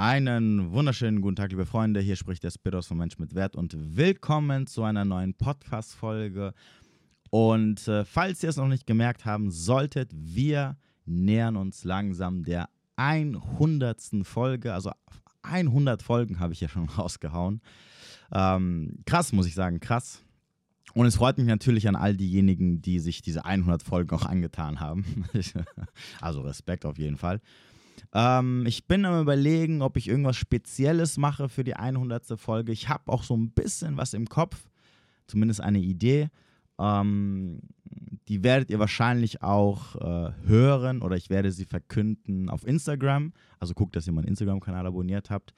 Einen wunderschönen guten Tag, liebe Freunde. Hier spricht der Spiros von Mensch mit Wert und willkommen zu einer neuen Podcast-Folge. Und äh, falls ihr es noch nicht gemerkt haben solltet, wir nähern uns langsam der 100. Folge. Also 100 Folgen habe ich ja schon rausgehauen. Ähm, krass, muss ich sagen, krass. Und es freut mich natürlich an all diejenigen, die sich diese 100 Folgen auch angetan haben. also Respekt auf jeden Fall. Ähm, ich bin am Überlegen, ob ich irgendwas Spezielles mache für die 100. Folge. Ich habe auch so ein bisschen was im Kopf, zumindest eine Idee. Ähm, die werdet ihr wahrscheinlich auch äh, hören oder ich werde sie verkünden auf Instagram. Also guckt, dass ihr meinen Instagram-Kanal abonniert habt.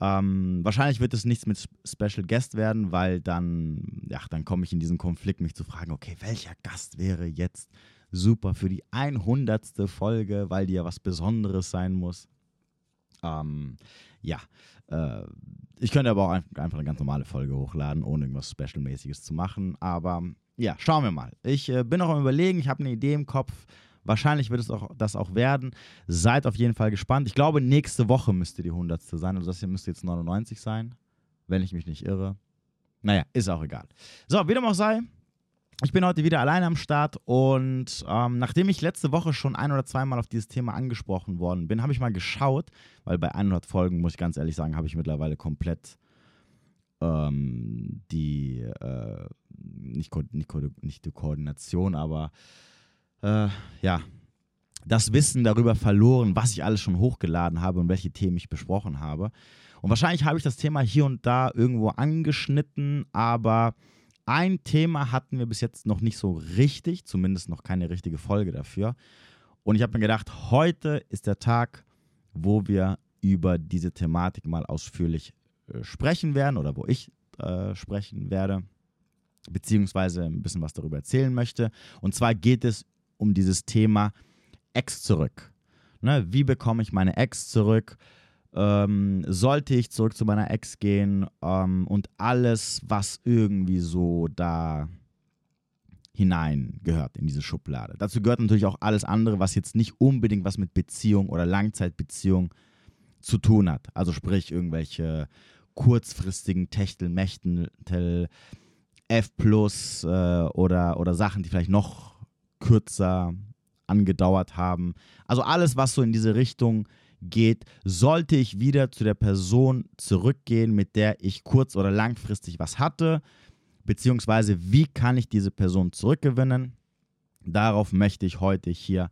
Ähm, wahrscheinlich wird es nichts mit Special Guest werden, weil dann, ja, dann komme ich in diesen Konflikt, mich zu fragen, okay, welcher Gast wäre jetzt super für die 100. Folge, weil die ja was Besonderes sein muss. Ähm, ja, äh, ich könnte aber auch einfach eine ganz normale Folge hochladen, ohne irgendwas Special-mäßiges zu machen. Aber ja, schauen wir mal. Ich äh, bin auch am Überlegen, ich habe eine Idee im Kopf. Wahrscheinlich wird es auch, das auch werden. Seid auf jeden Fall gespannt. Ich glaube, nächste Woche müsste die 100. sein. Also das hier müsste jetzt 99 sein, wenn ich mich nicht irre. Naja, ist auch egal. So, wie dem auch sei, ich bin heute wieder alleine am Start und ähm, nachdem ich letzte Woche schon ein oder zweimal auf dieses Thema angesprochen worden bin, habe ich mal geschaut, weil bei 100 Folgen, muss ich ganz ehrlich sagen, habe ich mittlerweile komplett ähm, die, äh, nicht, nicht, nicht die Koordination, aber äh, ja, das Wissen darüber verloren, was ich alles schon hochgeladen habe und welche Themen ich besprochen habe. Und wahrscheinlich habe ich das Thema hier und da irgendwo angeschnitten, aber ein Thema hatten wir bis jetzt noch nicht so richtig, zumindest noch keine richtige Folge dafür. Und ich habe mir gedacht, heute ist der Tag, wo wir über diese Thematik mal ausführlich äh, sprechen werden oder wo ich äh, sprechen werde, beziehungsweise ein bisschen was darüber erzählen möchte. Und zwar geht es um dieses Thema Ex zurück. Ne, wie bekomme ich meine Ex zurück? Ähm, sollte ich zurück zu meiner Ex gehen ähm, und alles, was irgendwie so da hinein gehört in diese Schublade. Dazu gehört natürlich auch alles andere, was jetzt nicht unbedingt was mit Beziehung oder Langzeitbeziehung zu tun hat. Also sprich irgendwelche kurzfristigen Techtel, Mechtel, F plus äh, oder, oder Sachen, die vielleicht noch kürzer angedauert haben. Also alles, was so in diese Richtung geht, sollte ich wieder zu der Person zurückgehen, mit der ich kurz- oder langfristig was hatte, beziehungsweise wie kann ich diese Person zurückgewinnen? Darauf möchte ich heute hier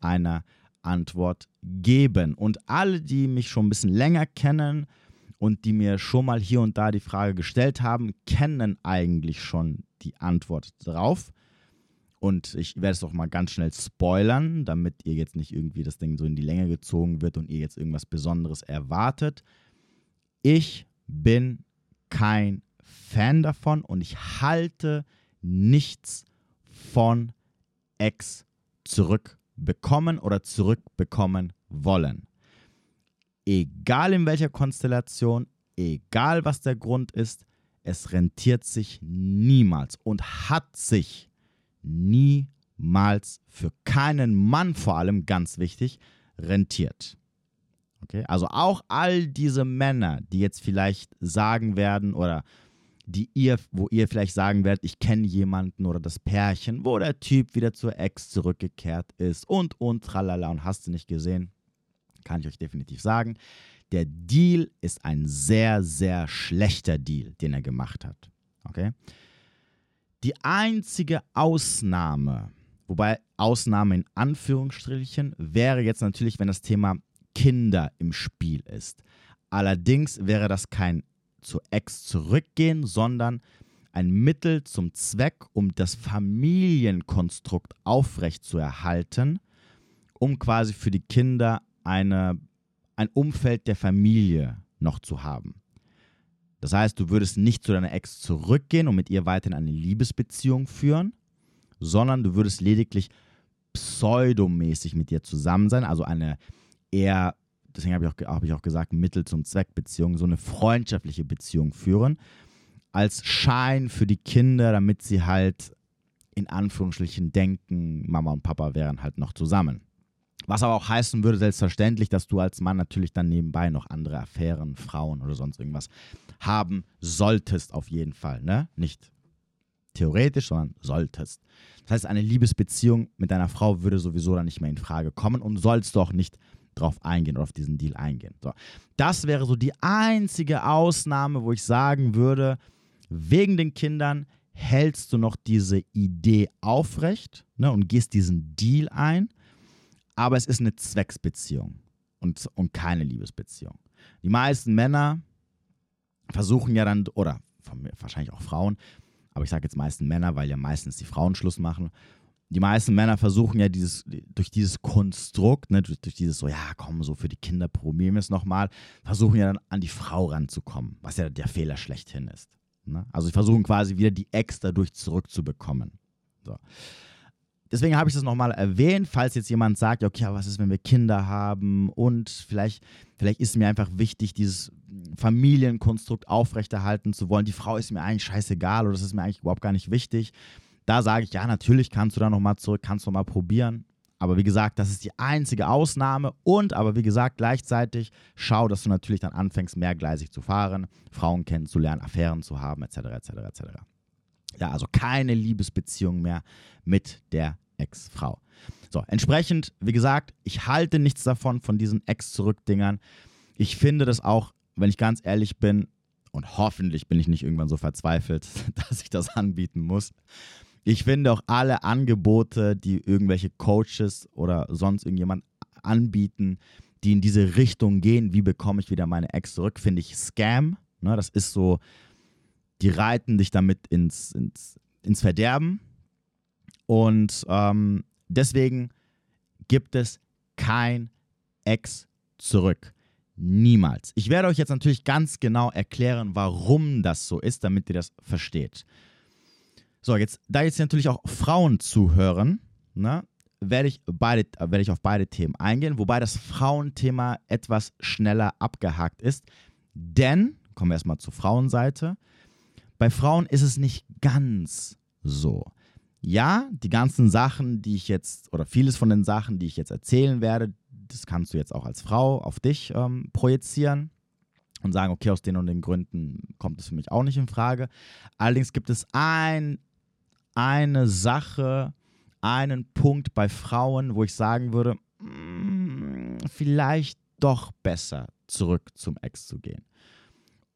eine Antwort geben. Und alle, die mich schon ein bisschen länger kennen und die mir schon mal hier und da die Frage gestellt haben, kennen eigentlich schon die Antwort drauf. Und ich werde es auch mal ganz schnell spoilern, damit ihr jetzt nicht irgendwie das Ding so in die Länge gezogen wird und ihr jetzt irgendwas Besonderes erwartet. Ich bin kein Fan davon und ich halte nichts von Ex zurückbekommen oder zurückbekommen wollen. Egal in welcher Konstellation, egal was der Grund ist, es rentiert sich niemals und hat sich niemals für keinen Mann vor allem, ganz wichtig, rentiert. Okay? Also auch all diese Männer, die jetzt vielleicht sagen werden oder die ihr, wo ihr vielleicht sagen werdet, ich kenne jemanden oder das Pärchen, wo der Typ wieder zur Ex zurückgekehrt ist und und tralala und hast du nicht gesehen, kann ich euch definitiv sagen. Der Deal ist ein sehr, sehr schlechter Deal, den er gemacht hat. Okay? Die einzige Ausnahme, wobei Ausnahme in Anführungsstrichen, wäre jetzt natürlich, wenn das Thema Kinder im Spiel ist. Allerdings wäre das kein zur Ex zurückgehen, sondern ein Mittel zum Zweck, um das Familienkonstrukt aufrechtzuerhalten, um quasi für die Kinder eine, ein Umfeld der Familie noch zu haben. Das heißt, du würdest nicht zu deiner Ex zurückgehen und mit ihr weiterhin eine Liebesbeziehung führen, sondern du würdest lediglich pseudomäßig mit ihr zusammen sein, also eine eher, deswegen habe ich, auch, hab ich auch gesagt, Mittel zum Zweck Beziehung, so eine freundschaftliche Beziehung führen, als Schein für die Kinder, damit sie halt in Anführungsstrichen denken, Mama und Papa wären halt noch zusammen. Was aber auch heißen würde, selbstverständlich, dass du als Mann natürlich dann nebenbei noch andere Affären, Frauen oder sonst irgendwas haben solltest, auf jeden Fall. Ne? Nicht theoretisch, sondern solltest. Das heißt, eine Liebesbeziehung mit deiner Frau würde sowieso dann nicht mehr in Frage kommen und sollst du auch nicht drauf eingehen oder auf diesen Deal eingehen. So. Das wäre so die einzige Ausnahme, wo ich sagen würde, wegen den Kindern hältst du noch diese Idee aufrecht ne, und gehst diesen Deal ein, aber es ist eine Zwecksbeziehung und, und keine Liebesbeziehung. Die meisten Männer versuchen ja dann, oder wahrscheinlich auch Frauen, aber ich sage jetzt meisten Männer, weil ja meistens die Frauen Schluss machen. Die meisten Männer versuchen ja dieses, durch dieses Konstrukt, ne, durch, durch dieses so, ja, komm, so für die Kinder probieren wir es nochmal, versuchen ja dann an die Frau ranzukommen, was ja der Fehler schlechthin ist. Ne? Also sie versuchen quasi wieder die Ex dadurch zurückzubekommen. So. Deswegen habe ich das nochmal erwähnt, falls jetzt jemand sagt, okay, was ist, wenn wir Kinder haben und vielleicht, vielleicht ist mir einfach wichtig, dieses Familienkonstrukt aufrechterhalten zu wollen. Die Frau ist mir eigentlich scheißegal oder das ist mir eigentlich überhaupt gar nicht wichtig. Da sage ich, ja, natürlich kannst du da nochmal zurück, kannst du mal probieren. Aber wie gesagt, das ist die einzige Ausnahme. Und aber wie gesagt, gleichzeitig schau, dass du natürlich dann anfängst, mehrgleisig zu fahren, Frauen kennenzulernen, Affären zu haben, etc., etc., etc. Ja, also keine Liebesbeziehung mehr mit der Ex-Frau. So, entsprechend, wie gesagt, ich halte nichts davon, von diesen Ex-Zurück-Dingern. Ich finde das auch, wenn ich ganz ehrlich bin, und hoffentlich bin ich nicht irgendwann so verzweifelt, dass ich das anbieten muss, ich finde auch alle Angebote, die irgendwelche Coaches oder sonst irgendjemand anbieten, die in diese Richtung gehen, wie bekomme ich wieder meine Ex zurück, finde ich Scam. Ne, das ist so, die reiten dich damit ins, ins, ins Verderben. Und ähm, deswegen gibt es kein Ex zurück. Niemals. Ich werde euch jetzt natürlich ganz genau erklären, warum das so ist, damit ihr das versteht. So, jetzt, da jetzt natürlich auch Frauen zuhören, ne, werde ich, beide, werde ich auf beide Themen eingehen, wobei das Frauenthema etwas schneller abgehakt ist. Denn, kommen wir erstmal zur Frauenseite, bei Frauen ist es nicht ganz so. Ja, die ganzen Sachen, die ich jetzt, oder vieles von den Sachen, die ich jetzt erzählen werde, das kannst du jetzt auch als Frau auf dich ähm, projizieren und sagen, okay, aus den und den Gründen kommt es für mich auch nicht in Frage. Allerdings gibt es ein eine Sache, einen Punkt bei Frauen, wo ich sagen würde, mm, vielleicht doch besser zurück zum Ex zu gehen.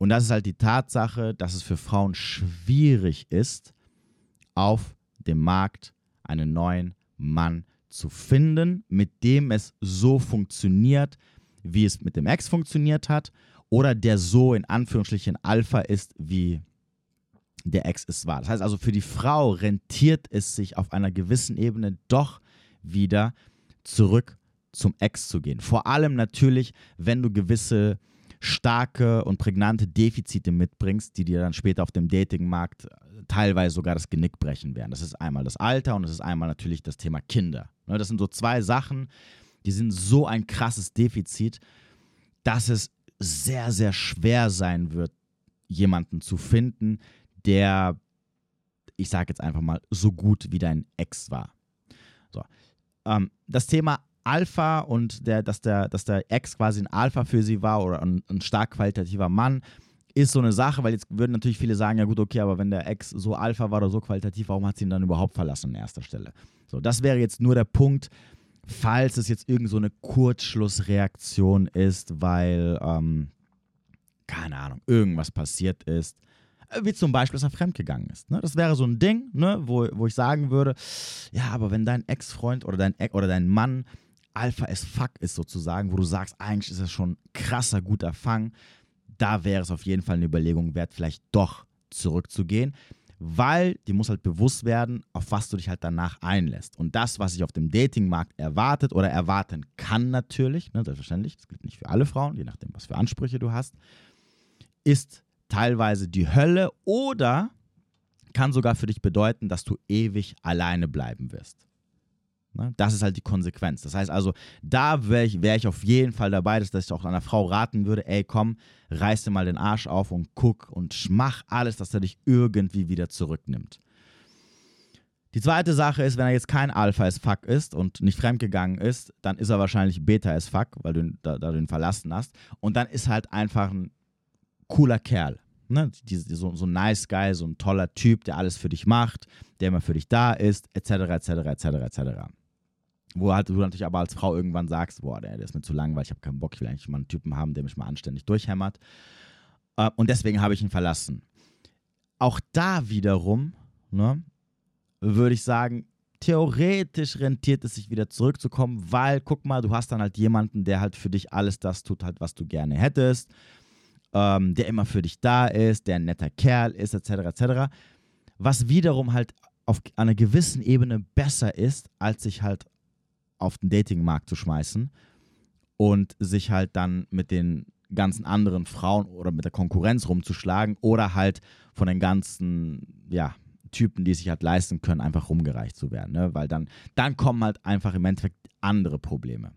Und das ist halt die Tatsache, dass es für Frauen schwierig ist, auf dem Markt einen neuen Mann zu finden, mit dem es so funktioniert, wie es mit dem Ex funktioniert hat, oder der so in Anführungsstrichen Alpha ist, wie der Ex es war. Das heißt also, für die Frau rentiert es sich auf einer gewissen Ebene doch wieder zurück zum Ex zu gehen. Vor allem natürlich, wenn du gewisse starke und prägnante Defizite mitbringst, die dir dann später auf dem Datingmarkt teilweise sogar das Genick brechen werden. Das ist einmal das Alter und das ist einmal natürlich das Thema Kinder. Ne, das sind so zwei Sachen, die sind so ein krasses Defizit, dass es sehr, sehr schwer sein wird, jemanden zu finden, der, ich sage jetzt einfach mal, so gut wie dein Ex war. So. Ähm, das Thema Alpha und der, dass, der, dass der Ex quasi ein Alpha für sie war oder ein, ein stark qualitativer Mann, ist so eine Sache, weil jetzt würden natürlich viele sagen, ja gut, okay, aber wenn der Ex so Alpha war oder so qualitativ, warum hat sie ihn dann überhaupt verlassen an erster Stelle? So, das wäre jetzt nur der Punkt, falls es jetzt irgend so eine Kurzschlussreaktion ist, weil, ähm, keine Ahnung, irgendwas passiert ist wie zum Beispiel, dass er fremdgegangen ist. Ne? Das wäre so ein Ding, ne? wo, wo ich sagen würde, ja, aber wenn dein Ex-Freund oder dein, oder dein Mann Alpha as fuck ist sozusagen, wo du sagst, eigentlich ist das schon krasser guter Fang, da wäre es auf jeden Fall eine Überlegung wert, vielleicht doch zurückzugehen, weil dir muss halt bewusst werden, auf was du dich halt danach einlässt. Und das, was sich auf dem Datingmarkt erwartet oder erwarten kann natürlich, ne, selbstverständlich, das gilt nicht für alle Frauen, je nachdem, was für Ansprüche du hast, ist teilweise die Hölle oder kann sogar für dich bedeuten, dass du ewig alleine bleiben wirst. Ne? Das ist halt die Konsequenz. Das heißt also, da wäre ich, wär ich auf jeden Fall dabei, dass, dass ich auch einer Frau raten würde, ey komm, reiß dir mal den Arsch auf und guck und mach alles, dass er dich irgendwie wieder zurücknimmt. Die zweite Sache ist, wenn er jetzt kein Alpha as fuck ist und nicht fremdgegangen ist, dann ist er wahrscheinlich Beta as fuck, weil du, ihn, da, da du ihn verlassen hast. Und dann ist halt einfach ein cooler Kerl. Ne? Die, die, so, so ein nice Guy, so ein toller Typ, der alles für dich macht, der immer für dich da ist, etc., etc., etc., etc. Wo halt du natürlich aber als Frau irgendwann sagst, boah, der, der ist mir zu langweilig, ich habe keinen Bock, ich will eigentlich mal einen Typen haben, der mich mal anständig durchhämmert. Äh, und deswegen habe ich ihn verlassen. Auch da wiederum, ne, würde ich sagen, theoretisch rentiert es sich wieder zurückzukommen, weil guck mal, du hast dann halt jemanden, der halt für dich alles das tut, halt, was du gerne hättest, ähm, der immer für dich da ist, der ein netter Kerl ist, etc., etc. Was wiederum halt auf einer gewissen Ebene besser ist, als sich halt auf den Datingmarkt zu schmeißen und sich halt dann mit den ganzen anderen Frauen oder mit der Konkurrenz rumzuschlagen oder halt von den ganzen, ja, Typen, die sich halt leisten können, einfach rumgereicht zu werden. Ne? Weil dann, dann kommen halt einfach im Endeffekt andere Probleme.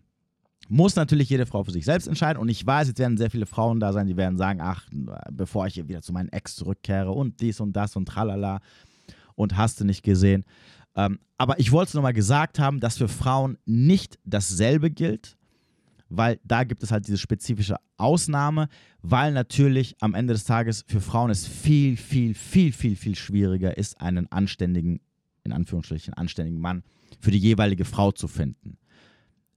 Muss natürlich jede Frau für sich selbst entscheiden. Und ich weiß, jetzt werden sehr viele Frauen da sein, die werden sagen, ach, bevor ich hier wieder zu meinem Ex zurückkehre und dies und das und tralala und hast du nicht gesehen. Ähm, aber ich wollte es nochmal gesagt haben, dass für Frauen nicht dasselbe gilt weil da gibt es halt diese spezifische Ausnahme, weil natürlich am Ende des Tages für Frauen es viel, viel, viel, viel, viel schwieriger ist, einen anständigen, in Anführungsstrichen, anständigen Mann für die jeweilige Frau zu finden.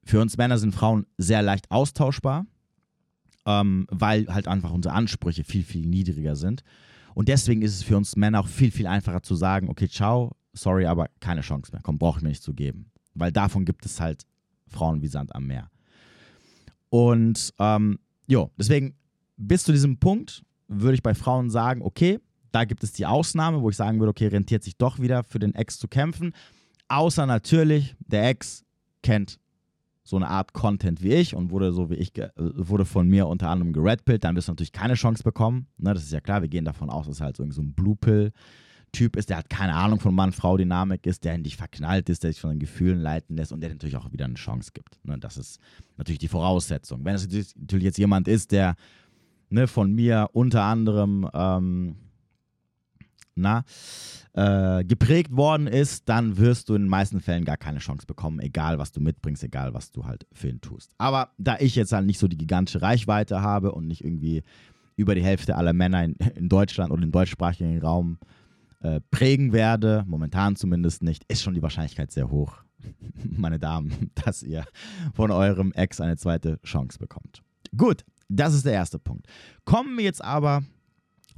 Für uns Männer sind Frauen sehr leicht austauschbar, ähm, weil halt einfach unsere Ansprüche viel, viel niedriger sind. Und deswegen ist es für uns Männer auch viel, viel einfacher zu sagen, okay, ciao, sorry, aber keine Chance mehr. Komm, brauche ich mir nicht zu geben. Weil davon gibt es halt Frauen wie Sand am Meer. Und ähm, jo, deswegen bis zu diesem Punkt würde ich bei Frauen sagen, okay, da gibt es die Ausnahme, wo ich sagen würde, okay, rentiert sich doch wieder für den Ex zu kämpfen. Außer natürlich, der Ex kennt so eine Art Content wie ich und wurde so wie ich, wurde von mir unter anderem geredpillt, dann wirst du natürlich keine Chance bekommen. Ne, das ist ja klar, wir gehen davon aus, dass halt so ein Blue Pill Typ ist, der hat keine Ahnung von Mann-Frau-Dynamik ist, der in dich verknallt ist, der sich von den Gefühlen leiten lässt und der natürlich auch wieder eine Chance gibt. Ne? Das ist natürlich die Voraussetzung. Wenn es natürlich jetzt jemand ist, der ne, von mir unter anderem ähm, na, äh, geprägt worden ist, dann wirst du in den meisten Fällen gar keine Chance bekommen, egal was du mitbringst, egal was du halt für ihn tust. Aber da ich jetzt halt nicht so die gigantische Reichweite habe und nicht irgendwie über die Hälfte aller Männer in, in Deutschland oder im deutschsprachigen Raum äh, prägen werde, momentan zumindest nicht, ist schon die Wahrscheinlichkeit sehr hoch, meine Damen, dass ihr von eurem Ex eine zweite Chance bekommt. Gut, das ist der erste Punkt. Kommen wir jetzt aber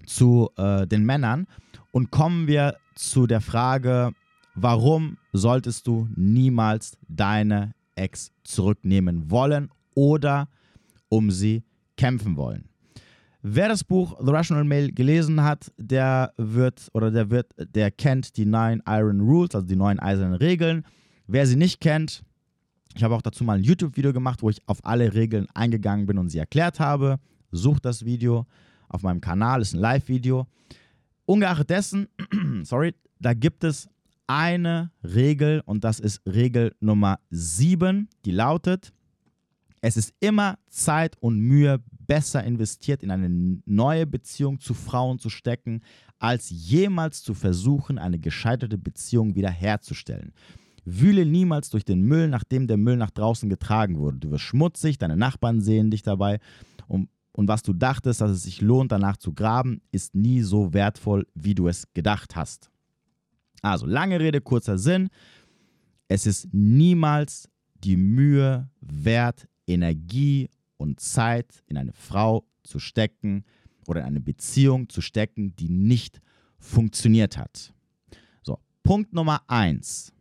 zu äh, den Männern und kommen wir zu der Frage, warum solltest du niemals deine Ex zurücknehmen wollen oder um sie kämpfen wollen? Wer das Buch The Rational Male gelesen hat, der wird oder der wird, der kennt die neun Iron Rules, also die neun eisernen Regeln. Wer sie nicht kennt, ich habe auch dazu mal ein YouTube-Video gemacht, wo ich auf alle Regeln eingegangen bin und sie erklärt habe. Sucht das Video auf meinem Kanal, ist ein Live-Video. Ungeachtet dessen, sorry, da gibt es eine Regel und das ist Regel Nummer 7, die lautet, es ist immer Zeit und Mühe besser investiert, in eine neue Beziehung zu Frauen zu stecken, als jemals zu versuchen, eine gescheiterte Beziehung wiederherzustellen. Wühle niemals durch den Müll, nachdem der Müll nach draußen getragen wurde. Du wirst schmutzig, deine Nachbarn sehen dich dabei und, und was du dachtest, dass es sich lohnt, danach zu graben, ist nie so wertvoll, wie du es gedacht hast. Also lange Rede, kurzer Sinn. Es ist niemals die Mühe wert, Energie und Zeit in eine Frau zu stecken oder in eine Beziehung zu stecken, die nicht funktioniert hat. So, Punkt Nummer eins.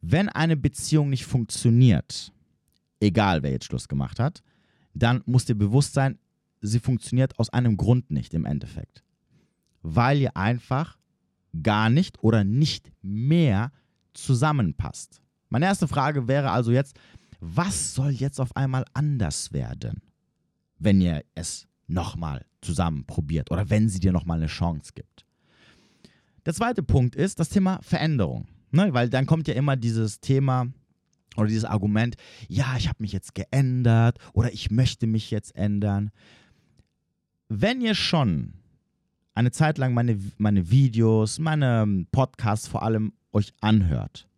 Wenn eine Beziehung nicht funktioniert, egal wer jetzt Schluss gemacht hat, dann muss dir bewusst sein, sie funktioniert aus einem Grund nicht im Endeffekt. Weil ihr einfach gar nicht oder nicht mehr zusammenpasst. Meine erste Frage wäre also jetzt, was soll jetzt auf einmal anders werden, wenn ihr es nochmal zusammen probiert oder wenn sie dir nochmal eine Chance gibt? Der zweite Punkt ist das Thema Veränderung. Ne? Weil dann kommt ja immer dieses Thema oder dieses Argument, ja, ich habe mich jetzt geändert oder ich möchte mich jetzt ändern. Wenn ihr schon eine Zeit lang meine, meine Videos, meine Podcasts vor allem euch anhört,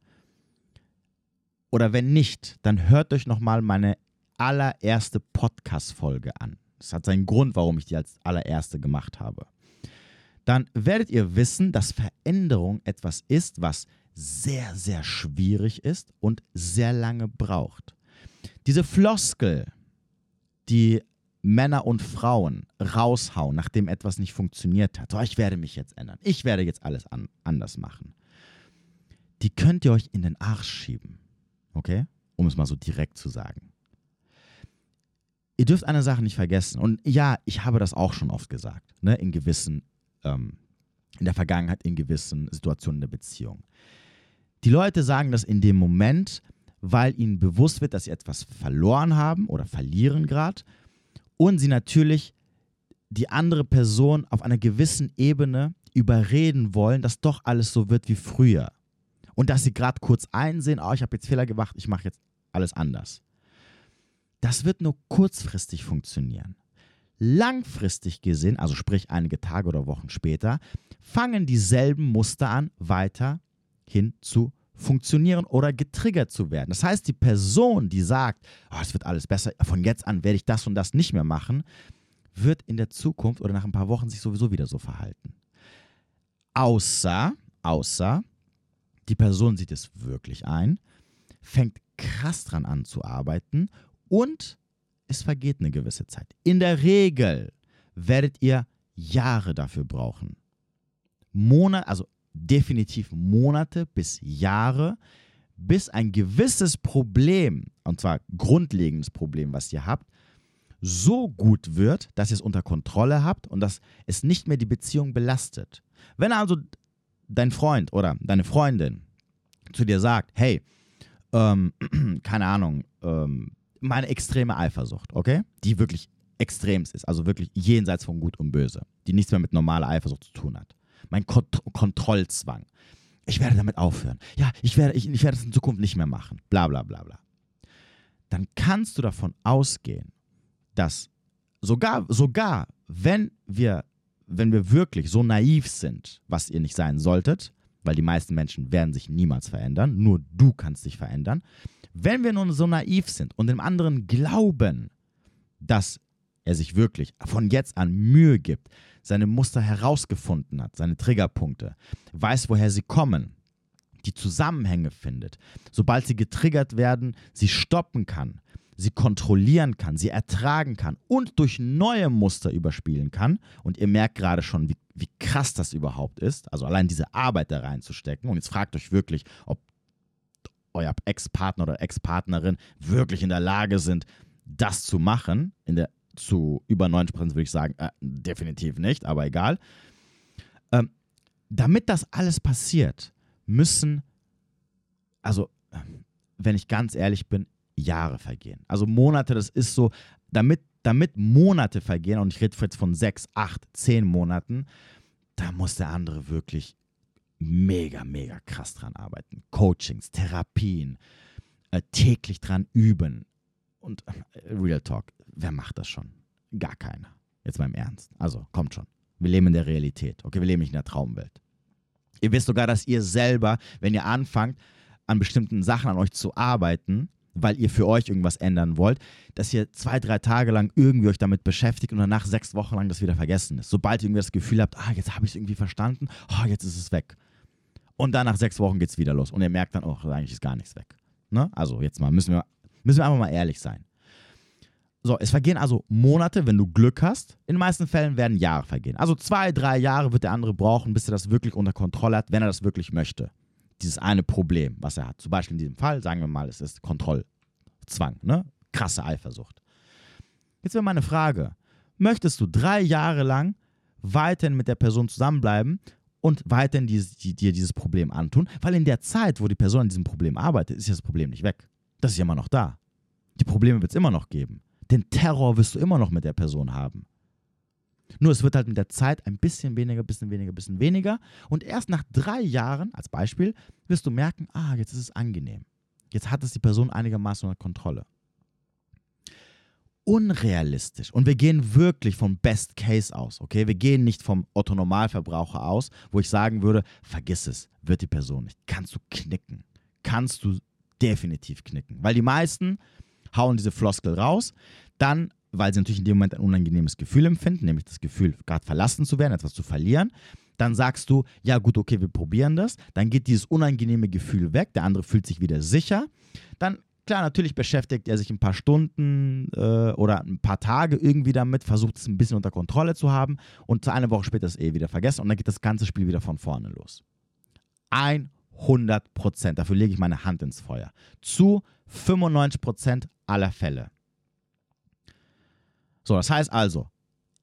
oder wenn nicht, dann hört euch nochmal meine allererste Podcast-Folge an. Das hat seinen Grund, warum ich die als allererste gemacht habe. Dann werdet ihr wissen, dass Veränderung etwas ist, was sehr, sehr schwierig ist und sehr lange braucht. Diese Floskel, die Männer und Frauen raushauen, nachdem etwas nicht funktioniert hat, oh, ich werde mich jetzt ändern, ich werde jetzt alles an, anders machen, die könnt ihr euch in den Arsch schieben. Okay? Um es mal so direkt zu sagen. Ihr dürft eine Sache nicht vergessen. Und ja, ich habe das auch schon oft gesagt, ne, in gewissen, ähm, in der Vergangenheit, in gewissen Situationen der Beziehung. Die Leute sagen das in dem Moment, weil ihnen bewusst wird, dass sie etwas verloren haben oder verlieren gerade und sie natürlich die andere Person auf einer gewissen Ebene überreden wollen, dass doch alles so wird wie früher. Und dass sie gerade kurz einsehen, oh, ich habe jetzt Fehler gemacht, ich mache jetzt alles anders. Das wird nur kurzfristig funktionieren. Langfristig gesehen, also sprich einige Tage oder Wochen später, fangen dieselben Muster an, weiterhin zu funktionieren oder getriggert zu werden. Das heißt, die Person, die sagt, oh, es wird alles besser, von jetzt an werde ich das und das nicht mehr machen, wird in der Zukunft oder nach ein paar Wochen sich sowieso wieder so verhalten. Außer, außer, die Person sieht es wirklich ein, fängt krass dran an zu arbeiten und es vergeht eine gewisse Zeit. In der Regel werdet ihr Jahre dafür brauchen. Monate, also definitiv Monate bis Jahre, bis ein gewisses Problem, und zwar grundlegendes Problem, was ihr habt, so gut wird, dass ihr es unter Kontrolle habt und dass es nicht mehr die Beziehung belastet. Wenn also dein Freund oder deine Freundin zu dir sagt, hey, ähm, keine Ahnung, ähm, meine extreme Eifersucht, okay? Die wirklich extremst ist, also wirklich jenseits von Gut und Böse, die nichts mehr mit normaler Eifersucht zu tun hat. Mein Kont Kontrollzwang. Ich werde damit aufhören. Ja, ich werde, ich, ich werde es in Zukunft nicht mehr machen. Bla bla bla bla. Dann kannst du davon ausgehen, dass sogar, sogar wenn wir, wenn wir wirklich so naiv sind, was ihr nicht sein solltet, weil die meisten Menschen werden sich niemals verändern, nur du kannst dich verändern. Wenn wir nun so naiv sind und dem anderen glauben, dass er sich wirklich von jetzt an Mühe gibt, seine Muster herausgefunden hat, seine Triggerpunkte, weiß, woher sie kommen, die Zusammenhänge findet, sobald sie getriggert werden, sie stoppen kann, sie kontrollieren kann, sie ertragen kann und durch neue Muster überspielen kann. Und ihr merkt gerade schon, wie, wie krass das überhaupt ist. Also allein diese Arbeit da reinzustecken. Und jetzt fragt euch wirklich, ob euer Ex-Partner oder Ex-Partnerin wirklich in der Lage sind, das zu machen. In der, zu über 90 Prozent würde ich sagen, äh, definitiv nicht, aber egal. Ähm, damit das alles passiert, müssen, also wenn ich ganz ehrlich bin, Jahre vergehen. Also Monate, das ist so, damit, damit Monate vergehen, und ich rede jetzt von sechs, acht, zehn Monaten, da muss der andere wirklich mega, mega krass dran arbeiten. Coachings, Therapien, äh, täglich dran üben. Und äh, Real Talk, wer macht das schon? Gar keiner. Jetzt mal im Ernst. Also, kommt schon. Wir leben in der Realität. Okay, wir leben nicht in der Traumwelt. Ihr wisst sogar, dass ihr selber, wenn ihr anfangt, an bestimmten Sachen an euch zu arbeiten, weil ihr für euch irgendwas ändern wollt, dass ihr zwei, drei Tage lang irgendwie euch damit beschäftigt und danach sechs Wochen lang das wieder vergessen ist. Sobald ihr irgendwie das Gefühl habt, ah, jetzt habe ich es irgendwie verstanden, oh, jetzt ist es weg. Und dann nach sechs Wochen geht es wieder los und ihr merkt dann, oh, eigentlich ist gar nichts weg. Ne? Also jetzt mal, müssen wir, müssen wir einfach mal ehrlich sein. So, es vergehen also Monate, wenn du Glück hast. In den meisten Fällen werden Jahre vergehen. Also zwei, drei Jahre wird der andere brauchen, bis er das wirklich unter Kontrolle hat, wenn er das wirklich möchte dieses eine Problem, was er hat. Zum Beispiel in diesem Fall, sagen wir mal, es ist Kontrollzwang, ne? krasse Eifersucht. Jetzt wäre meine Frage, möchtest du drei Jahre lang weiterhin mit der Person zusammenbleiben und weiterhin die, die, dir dieses Problem antun? Weil in der Zeit, wo die Person an diesem Problem arbeitet, ist ja das Problem nicht weg. Das ist ja immer noch da. Die Probleme wird es immer noch geben. Den Terror wirst du immer noch mit der Person haben. Nur es wird halt mit der Zeit ein bisschen weniger, bisschen weniger, bisschen weniger. Und erst nach drei Jahren, als Beispiel, wirst du merken, ah, jetzt ist es angenehm. Jetzt hat es die Person einigermaßen unter Kontrolle. unrealistisch. Und wir gehen wirklich vom Best Case aus, okay? Wir gehen nicht vom Otto Normalverbraucher aus, wo ich sagen würde, vergiss es, wird die Person nicht. Kannst du knicken. Kannst du definitiv knicken. Weil die meisten hauen diese Floskel raus, dann, weil sie natürlich in dem Moment ein unangenehmes Gefühl empfinden, nämlich das Gefühl, gerade verlassen zu werden, etwas zu verlieren. Dann sagst du, ja gut, okay, wir probieren das. Dann geht dieses unangenehme Gefühl weg, der andere fühlt sich wieder sicher. Dann Klar, natürlich beschäftigt er sich ein paar Stunden äh, oder ein paar Tage irgendwie damit, versucht es ein bisschen unter Kontrolle zu haben und eine Woche später ist eh wieder vergessen und dann geht das ganze Spiel wieder von vorne los. 100 Prozent, dafür lege ich meine Hand ins Feuer. Zu 95 Prozent aller Fälle. So, das heißt also,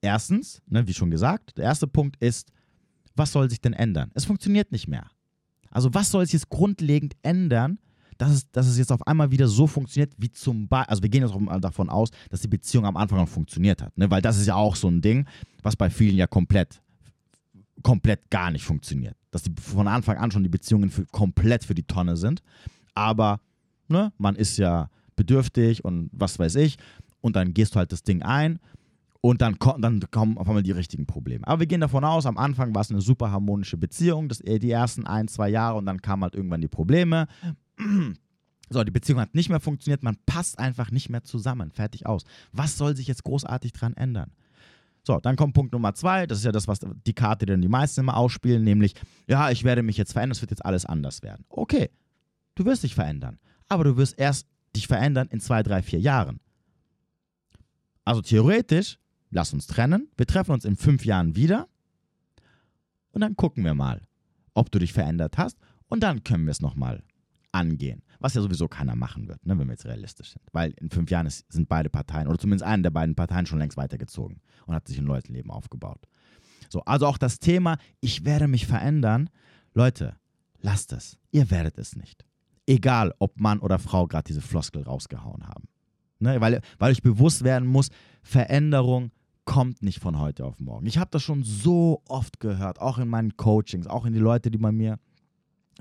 erstens, ne, wie schon gesagt, der erste Punkt ist, was soll sich denn ändern? Es funktioniert nicht mehr. Also was soll sich jetzt grundlegend ändern, dass es, dass es jetzt auf einmal wieder so funktioniert, wie zum Beispiel, also wir gehen jetzt davon aus, dass die Beziehung am Anfang noch funktioniert hat, ne? weil das ist ja auch so ein Ding, was bei vielen ja komplett, komplett gar nicht funktioniert. Dass die von Anfang an schon die Beziehungen für, komplett für die Tonne sind, aber ne, man ist ja bedürftig und was weiß ich und dann gehst du halt das Ding ein und dann, dann kommen auf einmal die richtigen Probleme. Aber wir gehen davon aus, am Anfang war es eine super harmonische Beziehung, das, die ersten ein, zwei Jahre und dann kamen halt irgendwann die Probleme. So, die Beziehung hat nicht mehr funktioniert, man passt einfach nicht mehr zusammen. Fertig aus. Was soll sich jetzt großartig dran ändern? So, dann kommt Punkt Nummer zwei. Das ist ja das, was die Karte, dann die meisten immer ausspielen, nämlich, ja, ich werde mich jetzt verändern, es wird jetzt alles anders werden. Okay, du wirst dich verändern. Aber du wirst erst dich verändern in zwei, drei, vier Jahren. Also theoretisch, lass uns trennen. Wir treffen uns in fünf Jahren wieder. Und dann gucken wir mal, ob du dich verändert hast. Und dann können wir es nochmal angehen. Was ja sowieso keiner machen wird, ne, wenn wir jetzt realistisch sind. Weil in fünf Jahren ist, sind beide Parteien, oder zumindest eine der beiden Parteien, schon längst weitergezogen und hat sich ein neues Leben aufgebaut. So, also auch das Thema, ich werde mich verändern. Leute, lasst es. Ihr werdet es nicht. Egal, ob Mann oder Frau gerade diese Floskel rausgehauen haben. Ne, weil, weil euch bewusst werden muss, Veränderung kommt nicht von heute auf morgen. Ich habe das schon so oft gehört, auch in meinen Coachings, auch in die Leute, die bei mir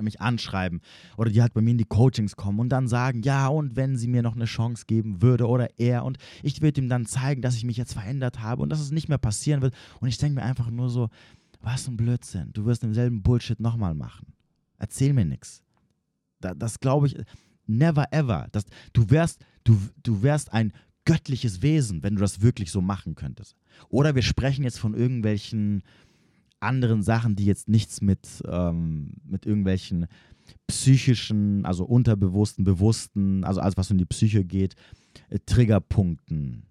mich anschreiben oder die halt bei mir in die Coachings kommen und dann sagen, ja, und wenn sie mir noch eine Chance geben würde oder er und ich würde ihm dann zeigen, dass ich mich jetzt verändert habe und dass es nicht mehr passieren wird. Und ich denke mir einfach nur so, was ein Blödsinn, du wirst denselben Bullshit nochmal machen. Erzähl mir nichts. Da, das glaube ich, never ever. Das, du, wärst, du, du wärst ein göttliches Wesen, wenn du das wirklich so machen könntest. Oder wir sprechen jetzt von irgendwelchen anderen Sachen, die jetzt nichts mit, ähm, mit irgendwelchen psychischen, also unterbewussten, bewussten, also alles, was in die Psyche geht, äh, Triggerpunkten,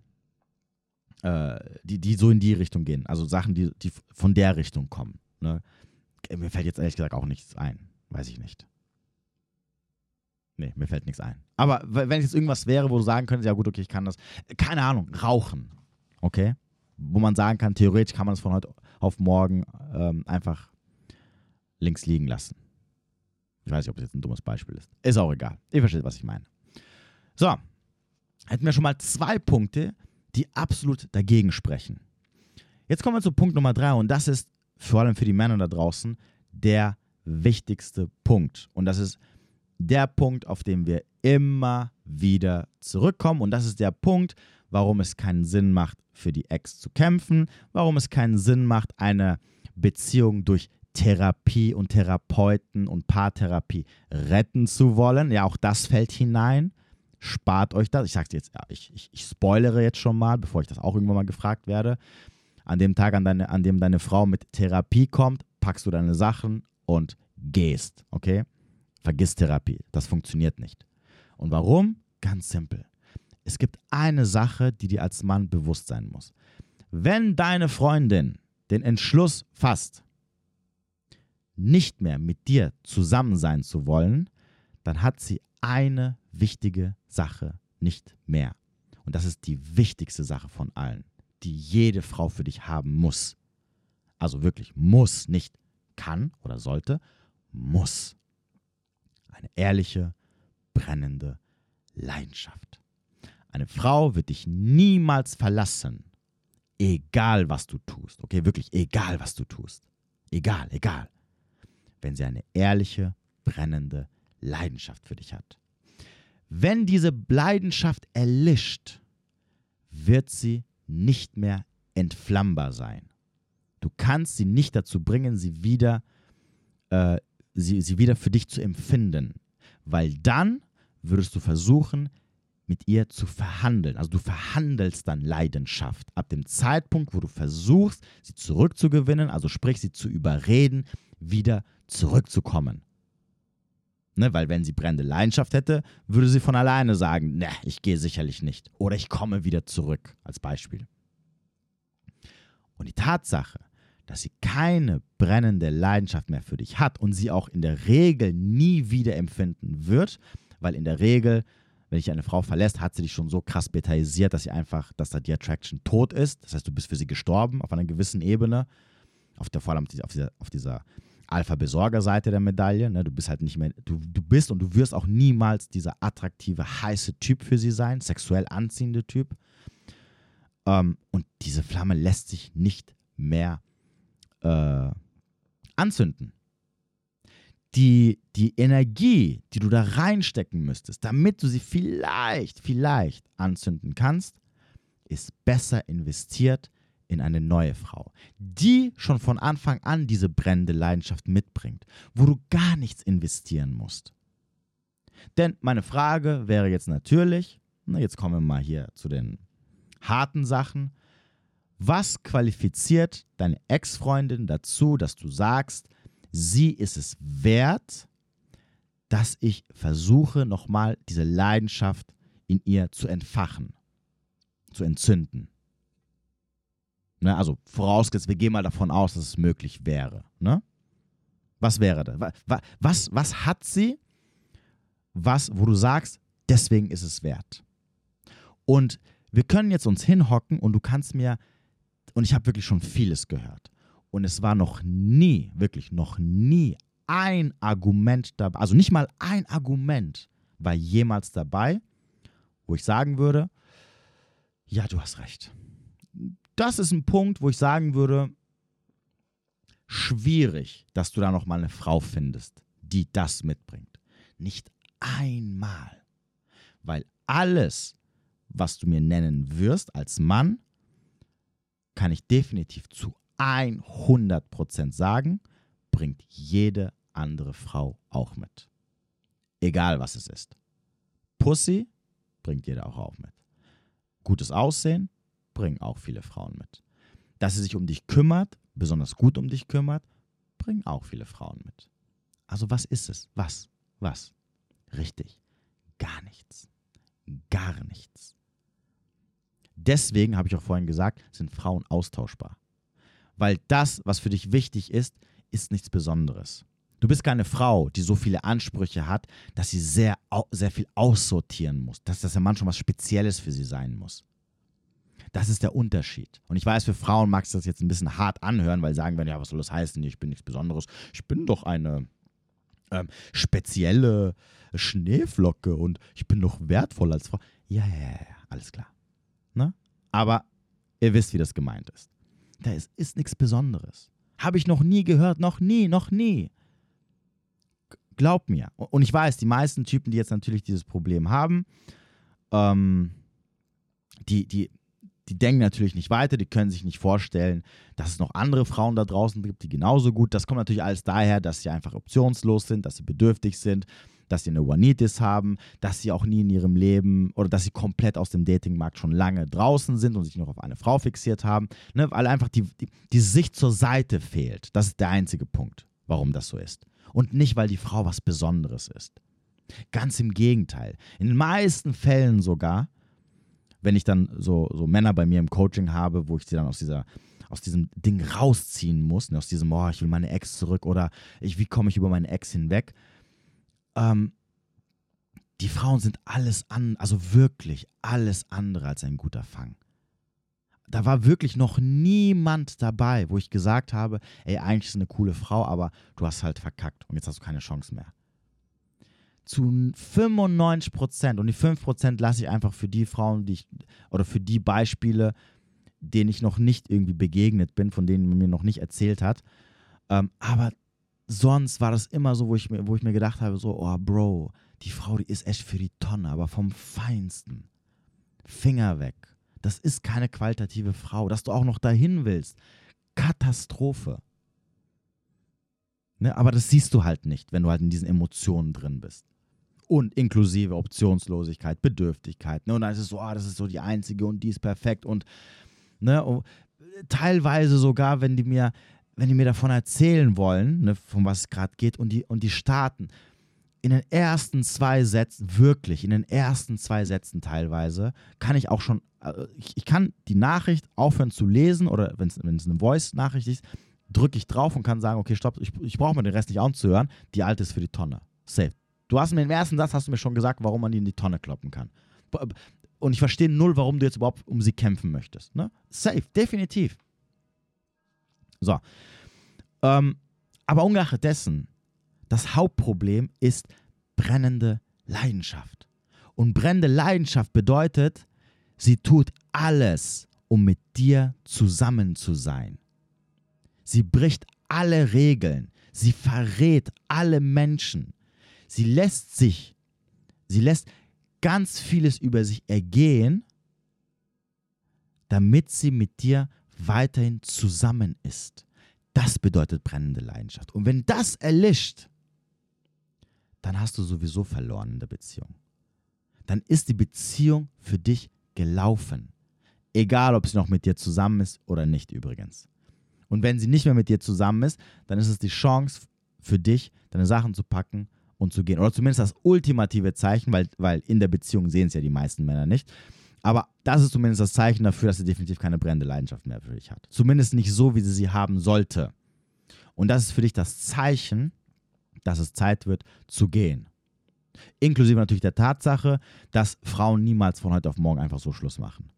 äh, die, die so in die Richtung gehen. Also Sachen, die, die von der Richtung kommen. Ne? Mir fällt jetzt ehrlich gesagt auch nichts ein. Weiß ich nicht. Nee, mir fällt nichts ein. Aber wenn es jetzt irgendwas wäre, wo du sagen könntest, ja gut, okay, ich kann das. Keine Ahnung, rauchen. Okay? Wo man sagen kann, theoretisch kann man das von heute auf morgen ähm, einfach links liegen lassen. Ich weiß nicht, ob es jetzt ein dummes Beispiel ist. Ist auch egal. Ihr versteht, was ich meine. So, hätten wir schon mal zwei Punkte, die absolut dagegen sprechen. Jetzt kommen wir zu Punkt Nummer drei und das ist vor allem für die Männer da draußen der wichtigste Punkt. Und das ist der Punkt, auf den wir immer wieder zurückkommen. Und das ist der Punkt, warum es keinen Sinn macht, für die Ex zu kämpfen, warum es keinen Sinn macht, eine Beziehung durch Therapie und Therapeuten und Paartherapie retten zu wollen. Ja, auch das fällt hinein. Spart euch das. Ich sage jetzt, ich, ich, ich spoilere jetzt schon mal, bevor ich das auch irgendwann mal gefragt werde. An dem Tag, an, deine, an dem deine Frau mit Therapie kommt, packst du deine Sachen und gehst. Okay? Vergiss Therapie. Das funktioniert nicht. Und warum? Ganz simpel es gibt eine Sache, die dir als Mann bewusst sein muss. Wenn deine Freundin den Entschluss fasst, nicht mehr mit dir zusammen sein zu wollen, dann hat sie eine wichtige Sache nicht mehr. Und das ist die wichtigste Sache von allen, die jede Frau für dich haben muss. Also wirklich muss, nicht kann oder sollte, muss. Eine ehrliche, brennende Leidenschaft. Eine Frau wird dich niemals verlassen, egal was du tust. Okay, wirklich egal was du tust. Egal, egal. Wenn sie eine ehrliche, brennende Leidenschaft für dich hat. Wenn diese Leidenschaft erlischt, wird sie nicht mehr entflammbar sein. Du kannst sie nicht dazu bringen, sie wieder, äh, sie, sie wieder für dich zu empfinden. Weil dann würdest du versuchen, mit ihr zu verhandeln. Also du verhandelst dann Leidenschaft. Ab dem Zeitpunkt, wo du versuchst, sie zurückzugewinnen, also sprich sie zu überreden, wieder zurückzukommen. Ne, weil wenn sie brennende Leidenschaft hätte, würde sie von alleine sagen, ne, ich gehe sicherlich nicht. Oder ich komme wieder zurück, als Beispiel. Und die Tatsache, dass sie keine brennende Leidenschaft mehr für dich hat und sie auch in der Regel nie wieder empfinden wird, weil in der Regel, wenn dich eine Frau verlässt, hat sie dich schon so krass betaisiert, dass sie einfach, dass da die Attraction tot ist. Das heißt, du bist für sie gestorben auf einer gewissen Ebene, auf der, vor allem auf dieser, auf dieser Alpha-Besorger-Seite der Medaille. Ne? Du bist halt nicht mehr, du, du bist und du wirst auch niemals dieser attraktive, heiße Typ für sie sein, sexuell anziehende Typ. Ähm, und diese Flamme lässt sich nicht mehr äh, anzünden. Die, die Energie, die du da reinstecken müsstest, damit du sie vielleicht, vielleicht anzünden kannst, ist besser investiert in eine neue Frau, die schon von Anfang an diese brennende Leidenschaft mitbringt, wo du gar nichts investieren musst. Denn meine Frage wäre jetzt natürlich, na jetzt kommen wir mal hier zu den harten Sachen, was qualifiziert deine Ex-Freundin dazu, dass du sagst, sie ist es wert, dass ich versuche, nochmal diese Leidenschaft in ihr zu entfachen, zu entzünden? Ne, also vorausgesetzt, wir gehen mal davon aus, dass es möglich wäre. Ne? Was wäre das? Was, was hat sie, was, wo du sagst, deswegen ist es wert? Und wir können jetzt uns hinhocken und du kannst mir und ich habe wirklich schon vieles gehört. Und es war noch nie, wirklich noch nie ein Argument dabei, also nicht mal ein Argument war jemals dabei, wo ich sagen würde, ja, du hast recht. Das ist ein Punkt, wo ich sagen würde, schwierig, dass du da noch mal eine Frau findest, die das mitbringt. Nicht einmal. Weil alles, was du mir nennen wirst als Mann, kann ich definitiv zu 100% sagen, bringt jede andere Frau auch mit. Egal was es ist. Pussy bringt jeder auch, auch mit. Gutes Aussehen bringen auch viele Frauen mit. Dass sie sich um dich kümmert, besonders gut um dich kümmert, bringen auch viele Frauen mit. Also was ist es? Was? Was? Richtig. Gar nichts. Gar nichts. Deswegen habe ich auch vorhin gesagt, sind Frauen austauschbar. Weil das, was für dich wichtig ist, ist nichts Besonderes. Du bist keine Frau, die so viele Ansprüche hat, dass sie sehr, sehr viel aussortieren muss, dass das ja manchmal was Spezielles für sie sein muss. Das ist der Unterschied. Und ich weiß, für Frauen mag es das jetzt ein bisschen hart anhören, weil sagen werden, ja, was soll das heißen? Ich bin nichts Besonderes. Ich bin doch eine ähm, spezielle Schneeflocke und ich bin doch wertvoll als Frau. Ja, ja, ja, alles klar. Ne? Aber ihr wisst, wie das gemeint ist. Da ist, ist nichts Besonderes. Habe ich noch nie gehört, noch nie, noch nie. Glaub mir. Und ich weiß, die meisten Typen, die jetzt natürlich dieses Problem haben, ähm, die, die, die denken natürlich nicht weiter, die können sich nicht vorstellen, dass es noch andere Frauen da draußen gibt, die genauso gut. Das kommt natürlich alles daher, dass sie einfach optionslos sind, dass sie bedürftig sind, dass sie eine One-Nitis haben, dass sie auch nie in ihrem Leben oder dass sie komplett aus dem Datingmarkt schon lange draußen sind und sich noch auf eine Frau fixiert haben, ne, weil einfach die, die, die Sicht zur Seite fehlt. Das ist der einzige Punkt, warum das so ist. Und nicht, weil die Frau was Besonderes ist. Ganz im Gegenteil. In den meisten Fällen sogar, wenn ich dann so, so Männer bei mir im Coaching habe, wo ich sie dann aus dieser aus diesem Ding rausziehen muss, ne, aus diesem, oh, ich will meine Ex zurück oder ich, wie komme ich über meine Ex hinweg, ähm, die Frauen sind alles an, also wirklich alles andere als ein guter Fang. Da war wirklich noch niemand dabei, wo ich gesagt habe, ey, eigentlich ist eine coole Frau, aber du hast halt verkackt und jetzt hast du keine Chance mehr. Zu 95 Prozent und die 5 Prozent lasse ich einfach für die Frauen, die ich, oder für die Beispiele, denen ich noch nicht irgendwie begegnet bin, von denen man mir noch nicht erzählt hat. Ähm, aber sonst war das immer so, wo ich mir, wo ich mir gedacht habe, so, oh Bro, die Frau, die ist echt für die Tonne, aber vom Feinsten. Finger weg. Das ist keine qualitative Frau. Dass du auch noch dahin willst. Katastrophe. Ne? Aber das siehst du halt nicht, wenn du halt in diesen Emotionen drin bist. Und inklusive Optionslosigkeit, Bedürftigkeit. Ne? Und dann ist es so, ah, das ist so die einzige und die ist perfekt. Und, ne? und teilweise sogar, wenn die mir, wenn die mir davon erzählen wollen, ne, von was es gerade geht, und die, und die starten, in den ersten zwei Sätzen, wirklich, in den ersten zwei Sätzen teilweise, kann ich auch schon, äh, ich, ich kann die Nachricht aufhören zu lesen oder wenn es eine Voice-Nachricht ist, drücke ich drauf und kann sagen, okay, stopp, ich, ich brauche mir den Rest nicht anzuhören. Die alte ist für die Tonne. Safe. Du hast mir im ersten Satz hast du mir schon gesagt, warum man die in die Tonne kloppen kann. Und ich verstehe null, warum du jetzt überhaupt um sie kämpfen möchtest. Ne? Safe, definitiv. So. Ähm, aber ungeachtet dessen, das Hauptproblem ist brennende Leidenschaft. Und brennende Leidenschaft bedeutet, sie tut alles, um mit dir zusammen zu sein. Sie bricht alle Regeln. Sie verrät alle Menschen. Sie lässt sich, sie lässt ganz vieles über sich ergehen, damit sie mit dir weiterhin zusammen ist. Das bedeutet brennende Leidenschaft. Und wenn das erlischt, dann hast du sowieso verloren in der Beziehung. Dann ist die Beziehung für dich gelaufen. Egal, ob sie noch mit dir zusammen ist oder nicht übrigens. Und wenn sie nicht mehr mit dir zusammen ist, dann ist es die Chance für dich, deine Sachen zu packen und zu gehen. Oder zumindest das ultimative Zeichen, weil, weil in der Beziehung sehen es ja die meisten Männer nicht. Aber das ist zumindest das Zeichen dafür, dass sie definitiv keine brennende Leidenschaft mehr für dich hat. Zumindest nicht so, wie sie sie haben sollte. Und das ist für dich das Zeichen, dass es Zeit wird zu gehen. Inklusive natürlich der Tatsache, dass Frauen niemals von heute auf morgen einfach so Schluss machen.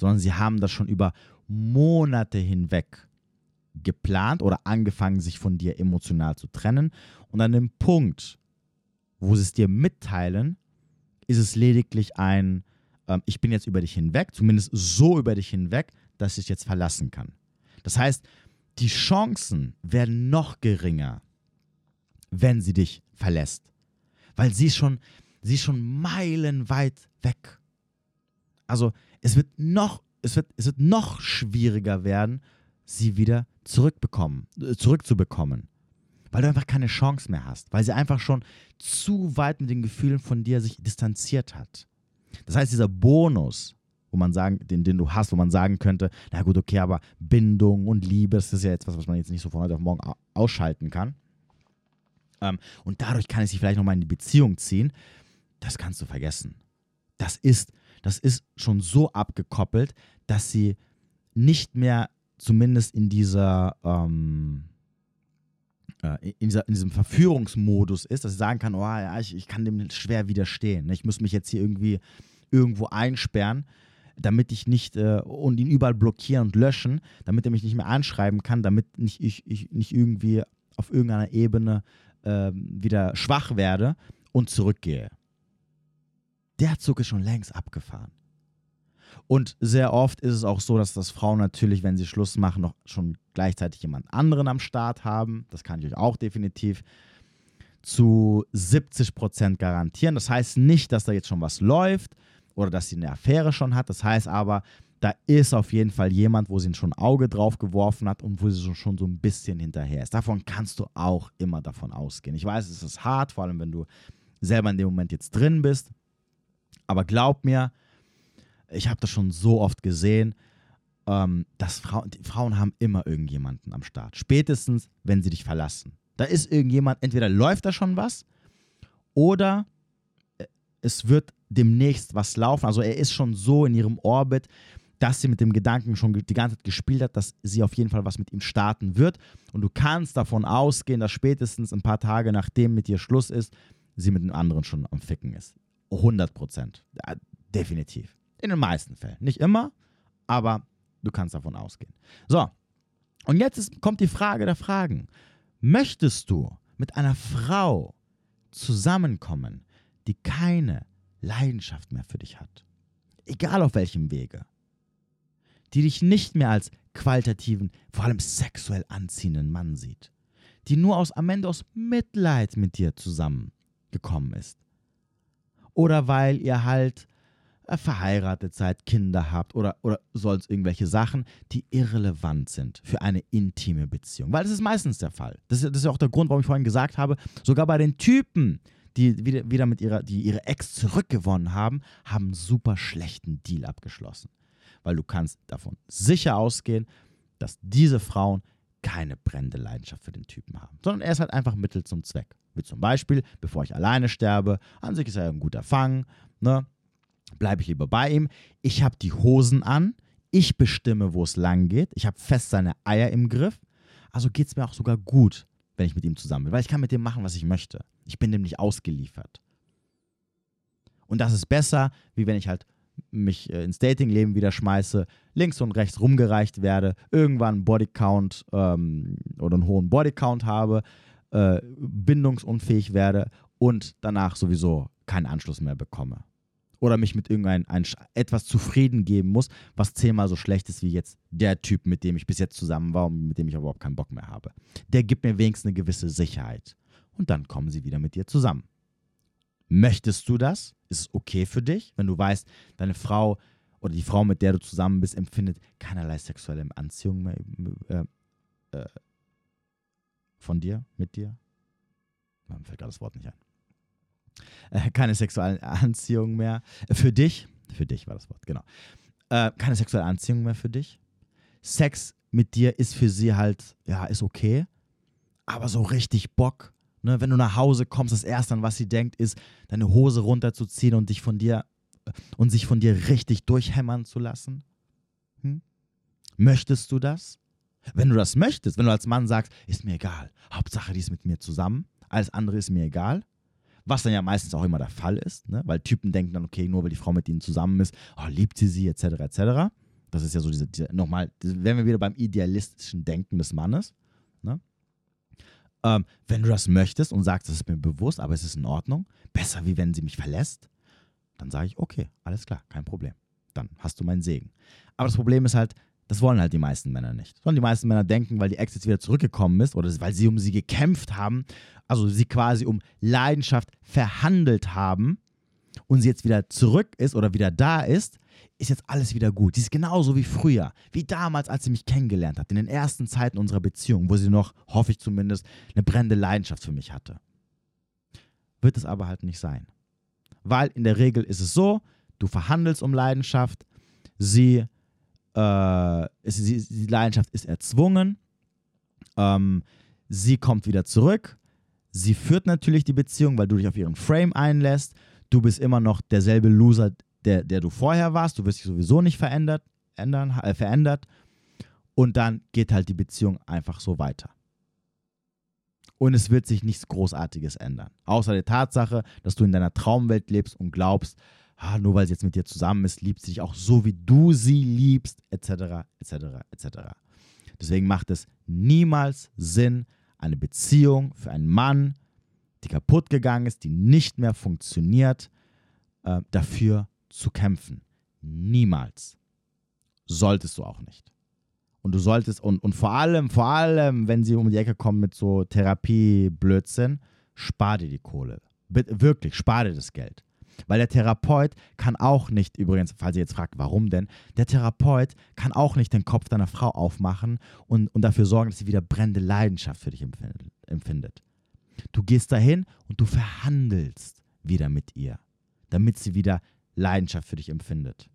Sondern sie haben das schon über Monate hinweg geplant oder angefangen, sich von dir emotional zu trennen. Und an dem Punkt, wo sie es dir mitteilen, ist es lediglich ein, äh, ich bin jetzt über dich hinweg, zumindest so über dich hinweg, dass ich dich jetzt verlassen kann. Das heißt, die Chancen werden noch geringer, wenn sie dich verlässt. Weil sie ist schon, sie ist schon meilenweit weg. Also es wird noch, es wird, es wird noch schwieriger werden, sie wieder zurückbekommen, äh, zurückzubekommen. Weil du einfach keine Chance mehr hast, weil sie einfach schon zu weit mit den Gefühlen von dir sich distanziert hat. Das heißt, dieser Bonus, wo man sagen, den, den du hast, wo man sagen könnte, na gut, okay, aber Bindung und Liebe, das ist ja etwas, was man jetzt nicht so von heute auf morgen ausschalten kann. Ähm, und dadurch kann ich sie vielleicht nochmal in die Beziehung ziehen. Das kannst du vergessen. Das ist, das ist schon so abgekoppelt, dass sie nicht mehr zumindest in dieser, ähm, äh, in, dieser, in diesem Verführungsmodus ist, dass ich sagen kann, oh ja, ich, ich kann dem schwer widerstehen. Ne? Ich muss mich jetzt hier irgendwie irgendwo einsperren, damit ich nicht äh, und ihn überall blockieren und löschen, damit er mich nicht mehr anschreiben kann, damit nicht, ich, ich nicht irgendwie auf irgendeiner Ebene äh, wieder schwach werde und zurückgehe. Der Zug ist schon längst abgefahren. Und sehr oft ist es auch so, dass das Frauen natürlich, wenn sie Schluss machen, noch schon gleichzeitig jemand anderen am Start haben. Das kann ich euch auch definitiv zu 70 Prozent garantieren. Das heißt nicht, dass da jetzt schon was läuft oder dass sie eine Affäre schon hat. Das heißt aber, da ist auf jeden Fall jemand, wo sie schon ein Auge drauf geworfen hat und wo sie schon so ein bisschen hinterher ist. Davon kannst du auch immer davon ausgehen. Ich weiß, es ist hart, vor allem wenn du selber in dem Moment jetzt drin bist. Aber glaub mir, ich habe das schon so oft gesehen, ähm, dass Frauen, Frauen haben immer irgendjemanden am Start. Spätestens, wenn sie dich verlassen. Da ist irgendjemand, entweder läuft da schon was oder äh, es wird demnächst was laufen. Also er ist schon so in ihrem Orbit, dass sie mit dem Gedanken schon die ganze Zeit gespielt hat, dass sie auf jeden Fall was mit ihm starten wird. Und du kannst davon ausgehen, dass spätestens ein paar Tage nachdem mit ihr Schluss ist, sie mit dem anderen schon am Ficken ist. 100 Prozent. Ja, definitiv. In den meisten Fällen. Nicht immer, aber du kannst davon ausgehen. So, und jetzt ist, kommt die Frage der Fragen. Möchtest du mit einer Frau zusammenkommen, die keine Leidenschaft mehr für dich hat? Egal auf welchem Wege. Die dich nicht mehr als qualitativen, vor allem sexuell anziehenden Mann sieht. Die nur aus, am Ende aus Mitleid mit dir zusammengekommen ist. Oder weil ihr halt verheiratet seid, Kinder habt oder, oder sonst irgendwelche Sachen, die irrelevant sind für eine intime Beziehung. Weil das ist meistens der Fall. Das ist, das ist auch der Grund, warum ich vorhin gesagt habe, sogar bei den Typen, die wieder, wieder mit ihrer, die ihre Ex zurückgewonnen haben, haben super schlechten Deal abgeschlossen. Weil du kannst davon sicher ausgehen, dass diese Frauen keine brennende Leidenschaft für den Typen haben, sondern er ist halt einfach Mittel zum Zweck. Wie zum Beispiel, bevor ich alleine sterbe, an sich ist er ein guter Fang, ne? Bleibe ich lieber bei ihm. Ich habe die Hosen an, ich bestimme, wo es lang geht, ich habe fest seine Eier im Griff, also geht es mir auch sogar gut, wenn ich mit ihm zusammen bin, weil ich kann mit dem machen, was ich möchte. Ich bin dem nicht ausgeliefert. Und das ist besser, wie wenn ich halt mich äh, ins Datingleben wieder schmeiße, links und rechts rumgereicht werde, irgendwann einen Bodycount ähm, oder einen hohen Bodycount habe, äh, bindungsunfähig werde und danach sowieso keinen Anschluss mehr bekomme. Oder mich mit irgendein ein, etwas zufrieden geben muss, was zehnmal so schlecht ist wie jetzt der Typ, mit dem ich bis jetzt zusammen war und mit dem ich überhaupt keinen Bock mehr habe. Der gibt mir wenigstens eine gewisse Sicherheit. Und dann kommen sie wieder mit dir zusammen. Möchtest du das? Ist es okay für dich, wenn du weißt, deine Frau oder die Frau, mit der du zusammen bist, empfindet keinerlei sexuelle Anziehung mehr äh, äh, von dir, mit dir? Mir fällt gerade das Wort nicht ein. Äh, keine sexuelle Anziehung mehr. Für dich, für dich war das Wort, genau. Äh, keine sexuelle Anziehung mehr für dich. Sex mit dir ist für sie halt, ja, ist okay. Aber so richtig Bock Ne, wenn du nach Hause kommst, das Erste, an was sie denkt, ist, deine Hose runterzuziehen und dich von dir äh, und sich von dir richtig durchhämmern zu lassen? Hm? Möchtest du das? Wenn du das möchtest, wenn du als Mann sagst, ist mir egal, Hauptsache die ist mit mir zusammen, alles andere ist mir egal, was dann ja meistens auch immer der Fall ist, ne? weil Typen denken dann, okay, nur weil die Frau mit ihnen zusammen ist, oh, liebt sie sie, etc., etc. Das ist ja so diese, diese nochmal, wären wir wieder beim idealistischen Denken des Mannes. Ne? Ähm, wenn du das möchtest und sagst, das ist mir bewusst, aber es ist in Ordnung, besser wie wenn sie mich verlässt, dann sage ich, okay, alles klar, kein Problem. Dann hast du meinen Segen. Aber das Problem ist halt, das wollen halt die meisten Männer nicht. Sondern die meisten Männer denken, weil die Ex jetzt wieder zurückgekommen ist oder weil sie um sie gekämpft haben, also sie quasi um Leidenschaft verhandelt haben und sie jetzt wieder zurück ist oder wieder da ist, ist jetzt alles wieder gut. Sie ist genauso wie früher, wie damals, als sie mich kennengelernt hat, in den ersten Zeiten unserer Beziehung, wo sie noch, hoffe ich zumindest, eine brennende Leidenschaft für mich hatte. Wird es aber halt nicht sein. Weil in der Regel ist es so, du verhandelst um Leidenschaft, sie, äh, ist, sie die Leidenschaft ist erzwungen, ähm, sie kommt wieder zurück, sie führt natürlich die Beziehung, weil du dich auf ihren Frame einlässt, du bist immer noch derselbe Loser, der, der du vorher warst. Du wirst dich sowieso nicht verändert, ändern, äh, verändert. Und dann geht halt die Beziehung einfach so weiter. Und es wird sich nichts Großartiges ändern. Außer der Tatsache, dass du in deiner Traumwelt lebst und glaubst, ah, nur weil sie jetzt mit dir zusammen ist, liebt sie dich auch so, wie du sie liebst, etc., etc., etc. Deswegen macht es niemals Sinn, eine Beziehung für einen Mann, die kaputt gegangen ist, die nicht mehr funktioniert, äh, dafür zu kämpfen. Niemals. Solltest du auch nicht. Und du solltest, und, und vor allem, vor allem, wenn sie um die Ecke kommen mit so Therapie-Blödsinn, spar dir die Kohle. Bitte, wirklich, spar dir das Geld. Weil der Therapeut kann auch nicht, übrigens, falls ihr jetzt fragt, warum denn, der Therapeut kann auch nicht den Kopf deiner Frau aufmachen und, und dafür sorgen, dass sie wieder brennende Leidenschaft für dich empfindet. Du gehst dahin und du verhandelst wieder mit ihr, damit sie wieder Leidenschaft für dich empfindet.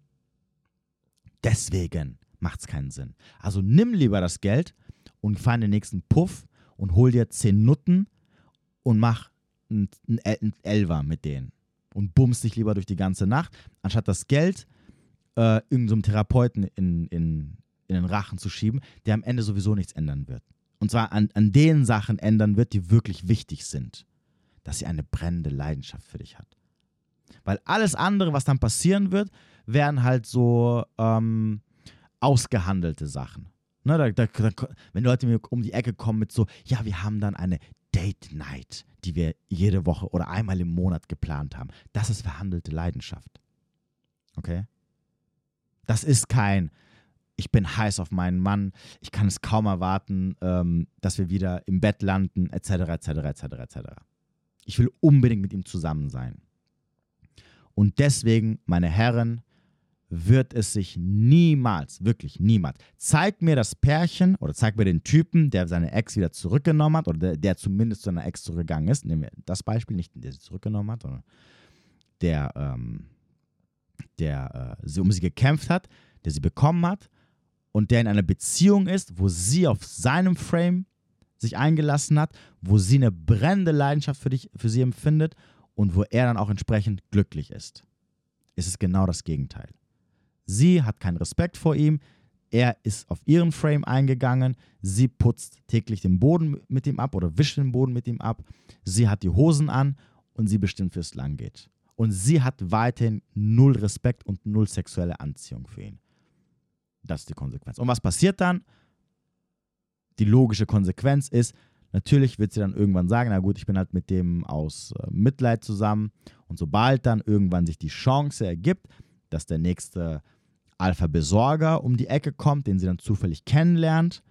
Deswegen macht es keinen Sinn. Also nimm lieber das Geld und fahr in den nächsten Puff und hol dir 10 Nutten und mach einen, einen Elver mit denen. Und bummst dich lieber durch die ganze Nacht, anstatt das Geld äh, irgendeinem so Therapeuten in, in, in den Rachen zu schieben, der am Ende sowieso nichts ändern wird. Und zwar an, an den Sachen ändern wird, die wirklich wichtig sind. Dass sie eine brennende Leidenschaft für dich hat. Weil alles andere, was dann passieren wird, wären halt so ähm, ausgehandelte Sachen. Ne, da, da, da, wenn Leute mir um die Ecke kommen mit so, ja, wir haben dann eine Date Night, die wir jede Woche oder einmal im Monat geplant haben. Das ist verhandelte Leidenschaft. Okay? Das ist kein, ich bin heiß auf meinen Mann, ich kann es kaum erwarten, ähm, dass wir wieder im Bett landen, etc., etc., etc., etc. Ich will unbedingt mit ihm zusammen sein. Und deswegen, meine Herren, wird es sich niemals, wirklich niemals, zeig mir das Pärchen oder zeig mir den Typen, der seine Ex wieder zurückgenommen hat oder der, der zumindest zu einer Ex zurückgegangen ist. Nehmen wir das Beispiel, nicht der sie zurückgenommen hat, sondern der, ähm, der äh, um sie gekämpft hat, der sie bekommen hat und der in einer Beziehung ist, wo sie auf seinem Frame sich eingelassen hat, wo sie eine brennende Leidenschaft für, dich, für sie empfindet und wo er dann auch entsprechend glücklich ist. Es ist genau das Gegenteil. Sie hat keinen Respekt vor ihm, er ist auf ihren Frame eingegangen, sie putzt täglich den Boden mit ihm ab oder wischt den Boden mit ihm ab, sie hat die Hosen an und sie bestimmt, wie es lang geht. Und sie hat weiterhin null Respekt und null sexuelle Anziehung für ihn. Das ist die Konsequenz. Und was passiert dann? Die logische Konsequenz ist, natürlich wird sie dann irgendwann sagen, na gut, ich bin halt mit dem aus äh, Mitleid zusammen. Und sobald dann irgendwann sich die Chance ergibt, dass der nächste Alpha-Besorger um die Ecke kommt, den sie dann zufällig kennenlernt,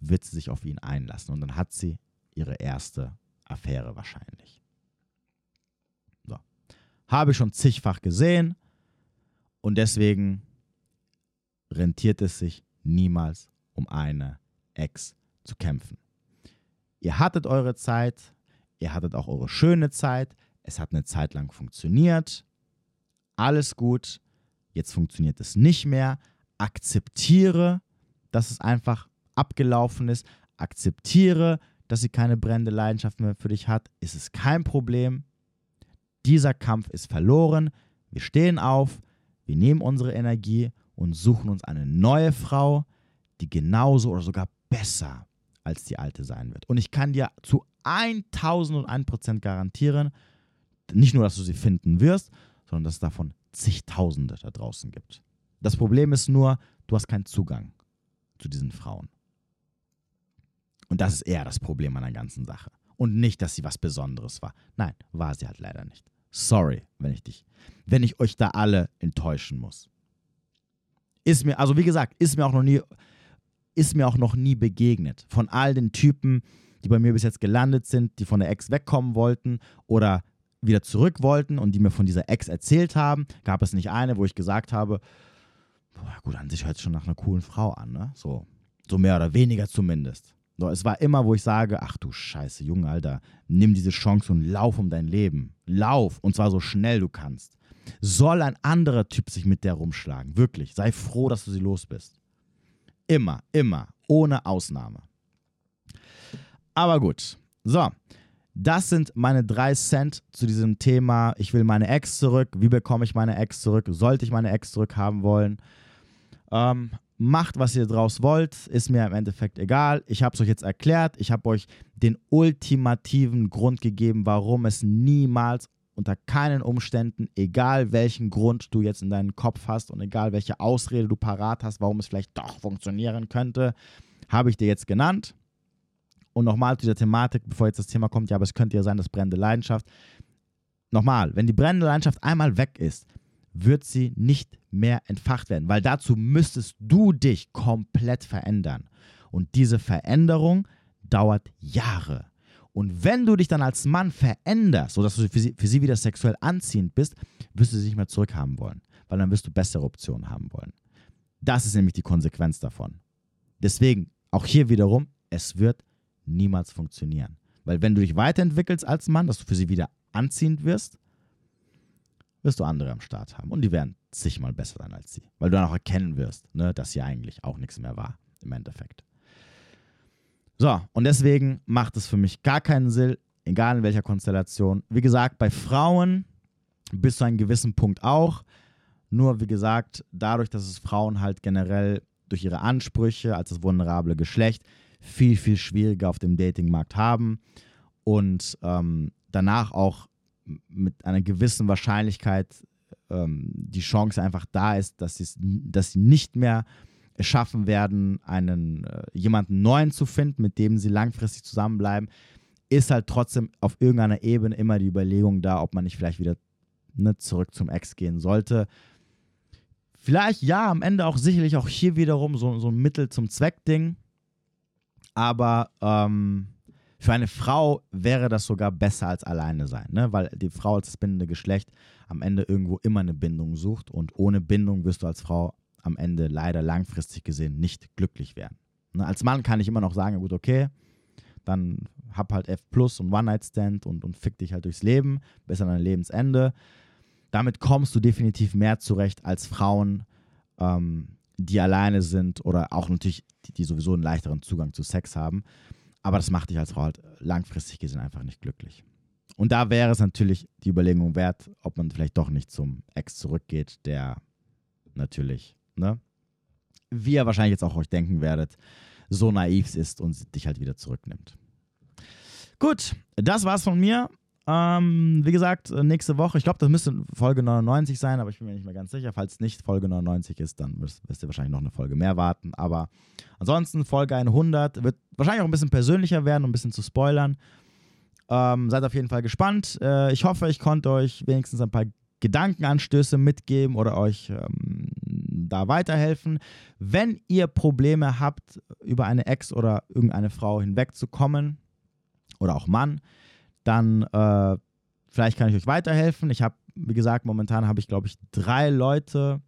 wird sie sich auf ihn einlassen. Und dann hat sie ihre erste Affäre wahrscheinlich. So. Habe ich schon zigfach gesehen und deswegen rentiert es sich niemals, um eine Ex zu kämpfen. Ihr hattet eure Zeit, ihr hattet auch eure schöne Zeit, es hat eine Zeit lang funktioniert, alles gut, jetzt funktioniert es nicht mehr, akzeptiere, dass es einfach abgelaufen ist, akzeptiere, dass sie keine brennende Leidenschaft mehr für dich hat, ist es kein Problem. Dieser Kampf ist verloren, wir stehen auf, wir nehmen unsere Energie und suchen uns eine neue Frau, die genauso oder sogar besser als die alte sein wird. Und ich kann dir zu 1001% garantieren, nicht nur, dass du sie finden wirst, sondern dass davon zigtausende da draußen gibt. Das Problem ist nur, du hast keinen Zugang zu diesen Frauen. Und das ist eher das Problem an der ganzen Sache. Und nicht, dass sie was Besonderes war. Nein, war sie halt leider nicht. Sorry, wenn ich dich, wenn ich euch da alle enttäuschen muss. Ist mir, also wie gesagt, ist mir auch noch nie, ist mir auch noch nie begegnet. Von all den Typen, die bei mir bis jetzt gelandet sind, die von der Ex wegkommen wollten oder wieder zurück wollten und die mir von dieser Ex erzählt haben, gab es nicht eine, wo ich gesagt habe, boah, gut, an sich hört es schon nach einer coolen Frau an, ne? So, so mehr oder weniger zumindest. So, es war immer, wo ich sage, ach du Scheiße, Junge, Alter, nimm diese Chance und lauf um dein Leben. Lauf, und zwar so schnell du kannst. Soll ein anderer Typ sich mit der rumschlagen, wirklich. Sei froh, dass du sie los bist. Immer, immer, ohne Ausnahme. Aber gut. So, das sind meine drei Cent zu diesem Thema. Ich will meine Ex zurück. Wie bekomme ich meine Ex zurück? Sollte ich meine Ex zurückhaben wollen? Ähm, macht, was ihr draus wollt. Ist mir im Endeffekt egal. Ich habe es euch jetzt erklärt. Ich habe euch den ultimativen Grund gegeben, warum es niemals unter keinen Umständen, egal welchen Grund du jetzt in deinem Kopf hast und egal welche Ausrede du parat hast, warum es vielleicht doch funktionieren könnte, habe ich dir jetzt genannt. Und nochmal zu dieser Thematik, bevor jetzt das Thema kommt, ja, aber es könnte ja sein, dass brennende Leidenschaft. Nochmal, wenn die brennende Leidenschaft einmal weg ist, wird sie nicht mehr entfacht werden, weil dazu müsstest du dich komplett verändern. Und diese Veränderung dauert Jahre. Und wenn du dich dann als Mann veränderst, sodass du für sie, für sie wieder sexuell anziehend bist, wirst du sie nicht mehr zurückhaben wollen, weil dann wirst du bessere Optionen haben wollen. Das ist nämlich die Konsequenz davon. Deswegen, auch hier wiederum, es wird niemals funktionieren. Weil wenn du dich weiterentwickelst als Mann, dass du für sie wieder anziehend wirst, wirst du andere am Start haben. Und die werden zigmal besser sein als sie. Weil du dann auch erkennen wirst, ne, dass sie eigentlich auch nichts mehr war, im Endeffekt. So, und deswegen macht es für mich gar keinen Sinn, egal in welcher Konstellation. Wie gesagt, bei Frauen bis zu einem gewissen Punkt auch. Nur, wie gesagt, dadurch, dass es Frauen halt generell durch ihre Ansprüche als das vulnerable Geschlecht viel, viel schwieriger auf dem Datingmarkt haben und ähm, danach auch mit einer gewissen Wahrscheinlichkeit ähm, die Chance einfach da ist, dass, dass sie nicht mehr schaffen werden, einen äh, jemanden neuen zu finden, mit dem sie langfristig zusammenbleiben, ist halt trotzdem auf irgendeiner Ebene immer die Überlegung da, ob man nicht vielleicht wieder ne, zurück zum Ex gehen sollte. Vielleicht ja, am Ende auch sicherlich auch hier wiederum so, so ein Mittel zum Zweck-Ding. Aber ähm, Für eine Frau wäre das sogar besser als alleine sein, ne? weil die Frau als das bindende Geschlecht am Ende irgendwo immer eine Bindung sucht und ohne Bindung wirst du als Frau am Ende leider langfristig gesehen nicht glücklich werden. Ne? Als Mann kann ich immer noch sagen, gut, okay, dann hab halt F Plus und One-Night-Stand und, und fick dich halt durchs Leben bis an dein Lebensende. Damit kommst du definitiv mehr zurecht als Frauen, ähm, die alleine sind oder auch natürlich, die, die sowieso einen leichteren Zugang zu Sex haben. Aber das macht dich als Frau halt langfristig gesehen einfach nicht glücklich. Und da wäre es natürlich die Überlegung wert, ob man vielleicht doch nicht zum Ex zurückgeht, der natürlich, ne, wie ihr wahrscheinlich jetzt auch euch denken werdet, so naiv ist und dich halt wieder zurücknimmt. Gut, das war's von mir. Ähm, wie gesagt, nächste Woche, ich glaube, das müsste Folge 99 sein, aber ich bin mir nicht mehr ganz sicher. Falls nicht Folge 99 ist, dann wirst, wirst ihr wahrscheinlich noch eine Folge mehr warten. Aber ansonsten, Folge 100 wird wahrscheinlich auch ein bisschen persönlicher werden, um ein bisschen zu spoilern. Ähm, seid auf jeden Fall gespannt. Äh, ich hoffe, ich konnte euch wenigstens ein paar Gedankenanstöße mitgeben oder euch ähm, da weiterhelfen. Wenn ihr Probleme habt, über eine Ex oder irgendeine Frau hinwegzukommen oder auch Mann, dann äh, vielleicht kann ich euch weiterhelfen. Ich habe, wie gesagt, momentan habe ich, glaube ich, drei Leute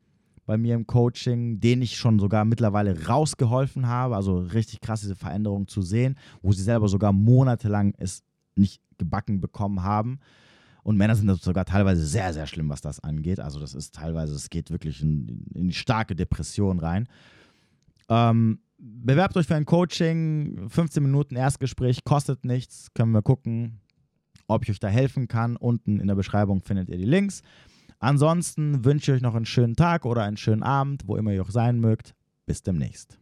bei mir im Coaching, denen ich schon sogar mittlerweile rausgeholfen habe. Also richtig krass, diese Veränderung zu sehen, wo sie selber sogar monatelang es nicht gebacken bekommen haben. Und Männer sind sogar teilweise sehr, sehr schlimm, was das angeht. Also das ist teilweise, es geht wirklich in, in starke Depression rein. Ähm, bewerbt euch für ein Coaching, 15 Minuten Erstgespräch, kostet nichts, können wir gucken, ob ich euch da helfen kann. Unten in der Beschreibung findet ihr die Links. Ansonsten wünsche ich euch noch einen schönen Tag oder einen schönen Abend, wo immer ihr auch sein mögt. Bis demnächst.